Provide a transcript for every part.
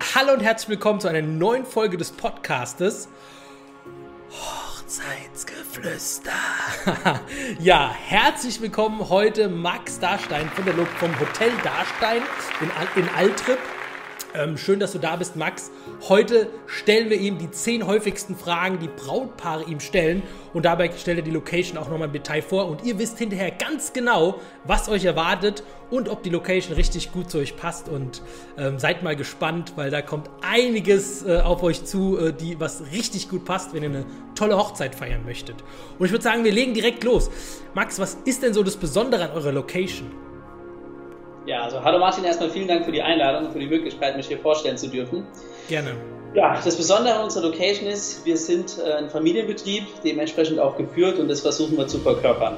Hallo und herzlich willkommen zu einer neuen Folge des Podcastes. Hochzeitsgeflüster. ja, herzlich willkommen heute Max Darstein von der, vom Hotel Darstein in, in Altrip. Ähm, schön, dass du da bist, Max. Heute stellen wir ihm die zehn häufigsten Fragen, die Brautpaare ihm stellen. Und dabei stellt er die Location auch nochmal im Detail vor. Und ihr wisst hinterher ganz genau, was euch erwartet und ob die Location richtig gut zu euch passt. Und ähm, seid mal gespannt, weil da kommt einiges äh, auf euch zu, äh, die, was richtig gut passt, wenn ihr eine tolle Hochzeit feiern möchtet. Und ich würde sagen, wir legen direkt los. Max, was ist denn so das Besondere an eurer Location? Ja, also hallo Martin, erstmal vielen Dank für die Einladung und für die Möglichkeit, mich hier vorstellen zu dürfen. Gerne. Ja, das Besondere an unserer Location ist, wir sind äh, ein Familienbetrieb, dementsprechend auch geführt und das versuchen wir zu verkörpern.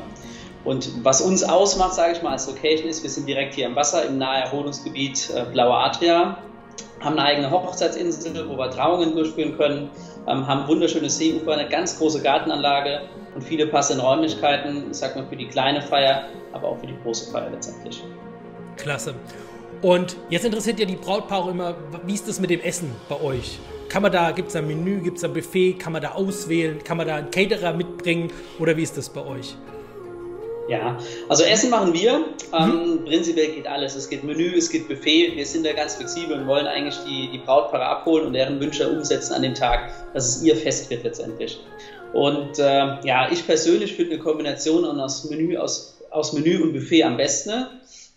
Und was uns ausmacht, sage ich mal, als Location ist, wir sind direkt hier am Wasser im Naherholungsgebiet äh, Blaue Adria, haben eine eigene Hochzeitsinsel, wo wir Trauungen durchführen können, ähm, haben wunderschöne Seeufer, eine ganz große Gartenanlage und viele passende Räumlichkeiten, ich sag mal, für die kleine Feier, aber auch für die große Feier letztendlich. Klasse. Und jetzt interessiert ja die Brautpaare immer, wie ist das mit dem Essen bei euch? Kann man da, gibt es ein Menü, gibt es ein Buffet, kann man da auswählen, kann man da einen Caterer mitbringen oder wie ist das bei euch? Ja, also Essen machen wir. Ähm, mhm. prinzipiell geht alles. Es geht Menü, es geht Buffet. Wir sind da ganz flexibel und wollen eigentlich die, die Brautpaare abholen und deren Wünsche umsetzen an dem Tag, dass es ihr Fest wird letztendlich. Und äh, ja, ich persönlich finde eine Kombination aus Menü, aus, aus Menü und Buffet am besten.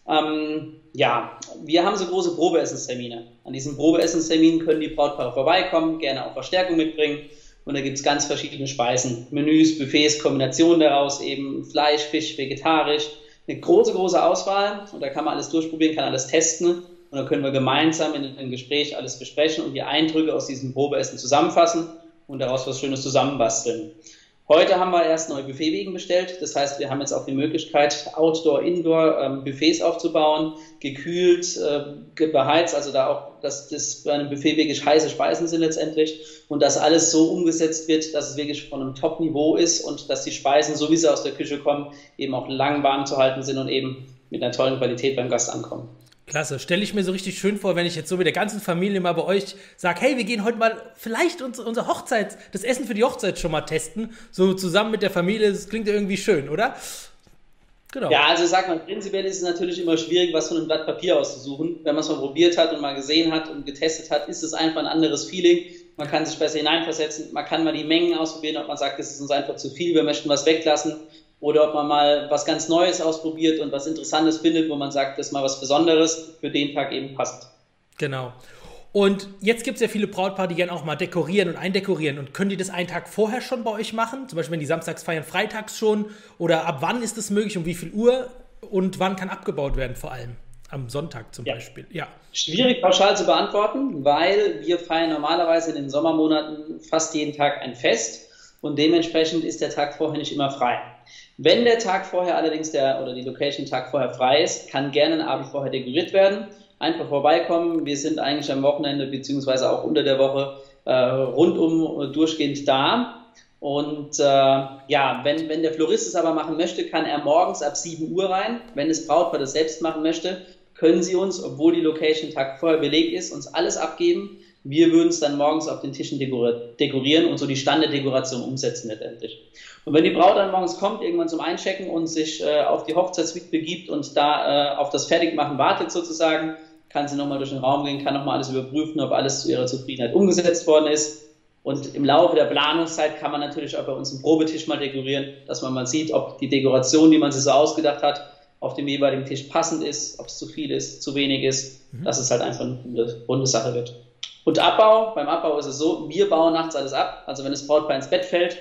Ähm, ja, wir haben so große Probeessenstermine. An diesen Probeessensterminen können die Brautpaare vorbeikommen, gerne auch Verstärkung mitbringen. Und da gibt es ganz verschiedene Speisen, Menüs, Buffets, Kombinationen daraus, eben Fleisch, Fisch, vegetarisch. Eine große, große Auswahl und da kann man alles durchprobieren, kann alles testen. Und dann können wir gemeinsam in einem Gespräch alles besprechen und die Eindrücke aus diesem Probeessen zusammenfassen und daraus was Schönes zusammenbasteln. Heute haben wir erst neue Buffetwegen bestellt. Das heißt, wir haben jetzt auch die Möglichkeit, Outdoor, Indoor ähm, Buffets aufzubauen, gekühlt, äh, beheizt, also da auch, dass das bei einem Buffet wirklich heiße Speisen sind letztendlich und dass alles so umgesetzt wird, dass es wirklich von einem Top-Niveau ist und dass die Speisen, so wie sie aus der Küche kommen, eben auch lang warm zu halten sind und eben mit einer tollen Qualität beim Gast ankommen. Klasse. Stelle ich mir so richtig schön vor, wenn ich jetzt so mit der ganzen Familie mal bei euch sage, hey, wir gehen heute mal vielleicht unser, unser Hochzeit, das Essen für die Hochzeit schon mal testen. So zusammen mit der Familie. Das klingt ja irgendwie schön, oder? Genau. Ja, also sag mal, prinzipiell ist es natürlich immer schwierig, was von einem Blatt Papier auszusuchen. Wenn man es mal probiert hat und mal gesehen hat und getestet hat, ist es einfach ein anderes Feeling. Man kann sich besser hineinversetzen, man kann mal die Mengen ausprobieren, ob man sagt, es ist uns einfach zu viel, wir möchten was weglassen oder ob man mal was ganz Neues ausprobiert und was Interessantes findet, wo man sagt, das ist mal was Besonderes für den Tag eben passt. Genau. Und jetzt gibt es ja viele Brautpaare, die gerne auch mal dekorieren und eindekorieren. Und können die das einen Tag vorher schon bei euch machen? Zum Beispiel, wenn die samstags feiern, freitags schon? Oder ab wann ist das möglich? Um wie viel Uhr? Und wann kann abgebaut werden vor allem? Am Sonntag zum ja. Beispiel. Ja. Schwierig pauschal zu beantworten, weil wir feiern normalerweise in den Sommermonaten fast jeden Tag ein Fest und dementsprechend ist der Tag vorher nicht immer frei. Wenn der Tag vorher allerdings der oder die Location Tag vorher frei ist, kann gerne ein Abend vorher dekoriert werden. Einfach vorbeikommen. Wir sind eigentlich am Wochenende beziehungsweise auch unter der Woche äh, rundum äh, durchgehend da. Und äh, ja, wenn, wenn der Florist es aber machen möchte, kann er morgens ab 7 Uhr rein. Wenn das Brautpaar das selbst machen möchte, können sie uns, obwohl die Location Tag vorher belegt ist, uns alles abgeben. Wir würden es dann morgens auf den Tischen dekorieren und so die Standarddekoration umsetzen letztendlich. Und wenn die Braut dann morgens kommt, irgendwann zum Einchecken und sich äh, auf die Hochzeitssuite begibt und da äh, auf das Fertigmachen wartet sozusagen, kann sie nochmal durch den Raum gehen, kann nochmal alles überprüfen, ob alles zu ihrer Zufriedenheit umgesetzt worden ist. Und im Laufe der Planungszeit kann man natürlich auch bei uns einen Probetisch mal dekorieren, dass man mal sieht, ob die Dekoration, die man sich so ausgedacht hat, auf dem jeweiligen Tisch passend ist, ob es zu viel ist, zu wenig ist, mhm. dass es halt einfach eine runde Sache wird. Und Abbau, beim Abbau ist es so, wir bauen nachts alles ab. Also wenn das Brautpaar ins Bett fällt,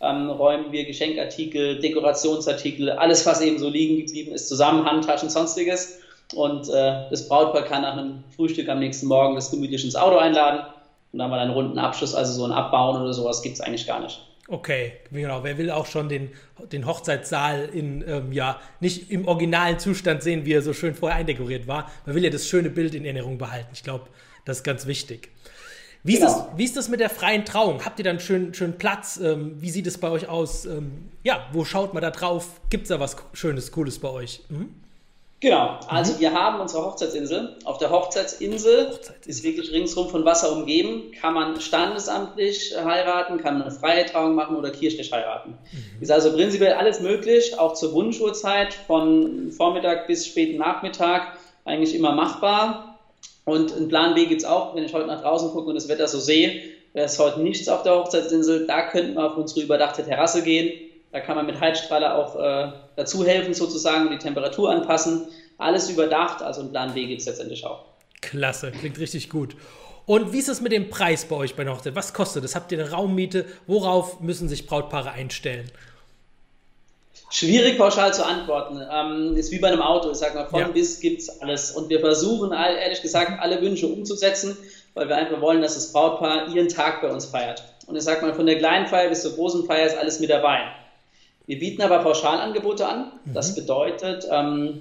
ähm, räumen wir Geschenkartikel, Dekorationsartikel, alles, was eben so liegen geblieben ist, zusammen, Handtaschen, sonstiges. Und äh, das Brautpaar kann nach einem Frühstück am nächsten Morgen das gemütlich ins Auto einladen. Und dann wir einen runden Abschluss, also so ein Abbauen oder sowas gibt es eigentlich gar nicht. Okay, genau. Wer will auch schon den, den Hochzeitssaal in, ähm, ja, nicht im originalen Zustand sehen, wie er so schön vorher eindekoriert war. Man will ja das schöne Bild in Erinnerung behalten. Ich glaube, das ist ganz wichtig. Wie, genau. ist das, wie ist das mit der freien Trauung? Habt ihr dann schön, schön Platz? Ähm, wie sieht es bei euch aus? Ähm, ja, wo schaut man da drauf? Gibt es da was Schönes, Cooles bei euch? Mhm. Genau, also mhm. wir haben unsere Hochzeitsinsel. Auf der Hochzeitsinsel, Hochzeitsinsel, ist wirklich ringsrum von Wasser umgeben. Kann man standesamtlich heiraten, kann man eine freie Trauung machen oder kirchlich heiraten. Mhm. Ist also prinzipiell alles möglich, auch zur Wunschuhrzeit von Vormittag bis späten Nachmittag eigentlich immer machbar. Und einen Plan B gibt es auch, wenn ich heute nach draußen gucke und das Wetter so sehe, wäre es heute nichts auf der Hochzeitsinsel. Da könnten wir auf unsere überdachte Terrasse gehen da kann man mit Heizstrahler auch äh, dazu helfen, sozusagen, die Temperatur anpassen. Alles überdacht, also ein Plan B gibt es letztendlich auch. Klasse, klingt richtig gut. Und wie ist es mit dem Preis bei euch bei der Hochzeit? Was kostet das? Habt ihr eine Raummiete? Worauf müssen sich Brautpaare einstellen? Schwierig pauschal zu antworten. Ähm, ist wie bei einem Auto. Ich sage mal, von ja. bis gibt es alles. Und wir versuchen, ehrlich gesagt, alle Wünsche umzusetzen, weil wir einfach wollen, dass das Brautpaar ihren Tag bei uns feiert. Und ich sage mal, von der kleinen Feier bis zur großen Feier ist alles mit dabei. Wir bieten aber Pauschalangebote an. Das mhm. bedeutet, ähm,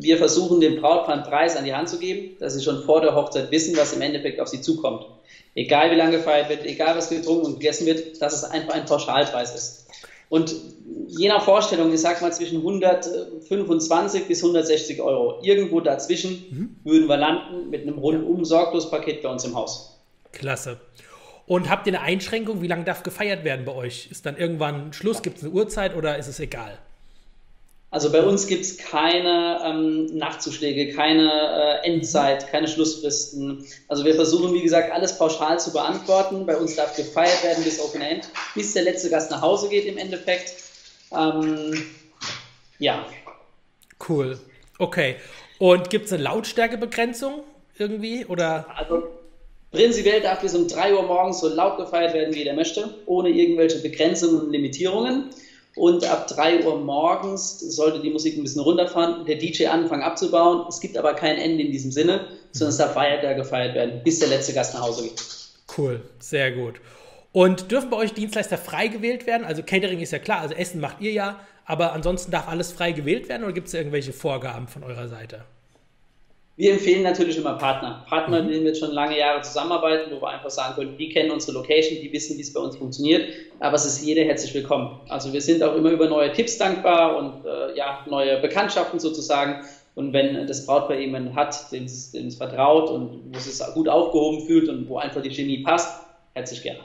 wir versuchen dem Brautpaar einen Preis an die Hand zu geben, dass sie schon vor der Hochzeit wissen, was im Endeffekt auf sie zukommt. Egal wie lange gefeiert wird, egal was getrunken und gegessen wird, dass es einfach ein Pauschalpreis ist. Und je nach Vorstellung, ich sag mal zwischen 125 bis 160 Euro, irgendwo dazwischen mhm. würden wir landen mit einem rundum sorglos Paket bei uns im Haus. Klasse. Und habt ihr eine Einschränkung? Wie lange darf gefeiert werden bei euch? Ist dann irgendwann Schluss? Gibt es eine Uhrzeit oder ist es egal? Also bei uns gibt es keine ähm, Nachtzuschläge, keine äh, Endzeit, keine Schlussfristen. Also wir versuchen, wie gesagt, alles pauschal zu beantworten. Bei uns darf gefeiert werden bis Open End, bis der letzte Gast nach Hause geht im Endeffekt. Ähm, ja. Cool. Okay. Und gibt es eine Lautstärkebegrenzung irgendwie? Oder? Also Prinzipiell darf bis um 3 Uhr morgens so laut gefeiert werden, wie jeder möchte, ohne irgendwelche Begrenzungen und Limitierungen. Und ab 3 Uhr morgens sollte die Musik ein bisschen runterfahren, der DJ anfangen abzubauen. Es gibt aber kein Ende in diesem Sinne, sondern es darf weiter gefeiert werden, bis der letzte Gast nach Hause geht. Cool, sehr gut. Und dürfen bei euch Dienstleister frei gewählt werden? Also Catering ist ja klar, also Essen macht ihr ja, aber ansonsten darf alles frei gewählt werden oder gibt es irgendwelche Vorgaben von eurer Seite? Wir empfehlen natürlich immer Partner. Partner, mhm. mit denen wir schon lange Jahre zusammenarbeiten, wo wir einfach sagen können, die kennen unsere Location, die wissen, wie es bei uns funktioniert. Aber es ist jeder herzlich willkommen. Also wir sind auch immer über neue Tipps dankbar und äh, ja, neue Bekanntschaften sozusagen. Und wenn das Brautpaar jemanden hat, dem es vertraut und wo es sich gut aufgehoben fühlt und wo einfach die Chemie passt, herzlich gerne.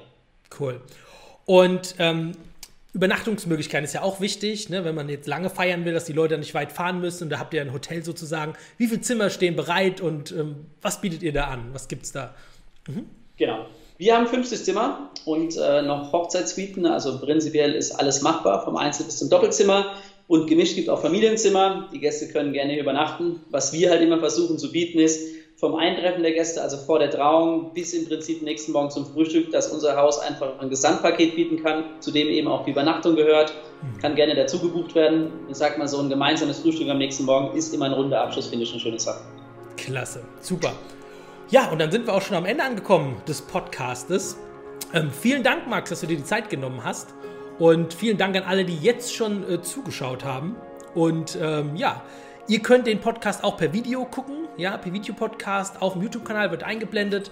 Cool. Und ähm, Übernachtungsmöglichkeiten ist ja auch wichtig, ne? wenn man jetzt lange feiern will, dass die Leute nicht weit fahren müssen und da habt ihr ein Hotel sozusagen. Wie viele Zimmer stehen bereit und ähm, was bietet ihr da an? Was gibt es da? Mhm. Genau. Wir haben 50 Zimmer und äh, noch Hochzeitssuiten, also prinzipiell ist alles machbar, vom Einzel- bis zum Doppelzimmer. Und gemischt gibt auch Familienzimmer. Die Gäste können gerne übernachten. Was wir halt immer versuchen zu bieten ist, vom Eintreffen der Gäste, also vor der Trauung, bis im Prinzip nächsten Morgen zum Frühstück, dass unser Haus einfach ein Gesamtpaket bieten kann, zu dem eben auch die Übernachtung gehört. Kann gerne dazu gebucht werden. Ich sag mal, so ein gemeinsames Frühstück am nächsten Morgen ist immer ein runder Abschluss, finde ich eine schöne Sache. Klasse, super. Ja, und dann sind wir auch schon am Ende angekommen des Podcastes. Ähm, vielen Dank, Max, dass du dir die Zeit genommen hast. Und vielen Dank an alle, die jetzt schon äh, zugeschaut haben. Und ähm, ja, Ihr könnt den Podcast auch per Video gucken, ja, per Videopodcast auf dem YouTube-Kanal wird eingeblendet.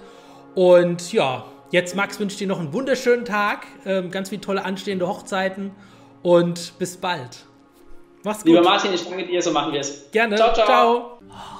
Und ja, jetzt Max wünscht dir noch einen wunderschönen Tag, ähm, ganz viele tolle anstehende Hochzeiten und bis bald. Mach's gut. Lieber Martin, ich danke dir, so machen wir es. Gerne. Ciao, ciao. ciao.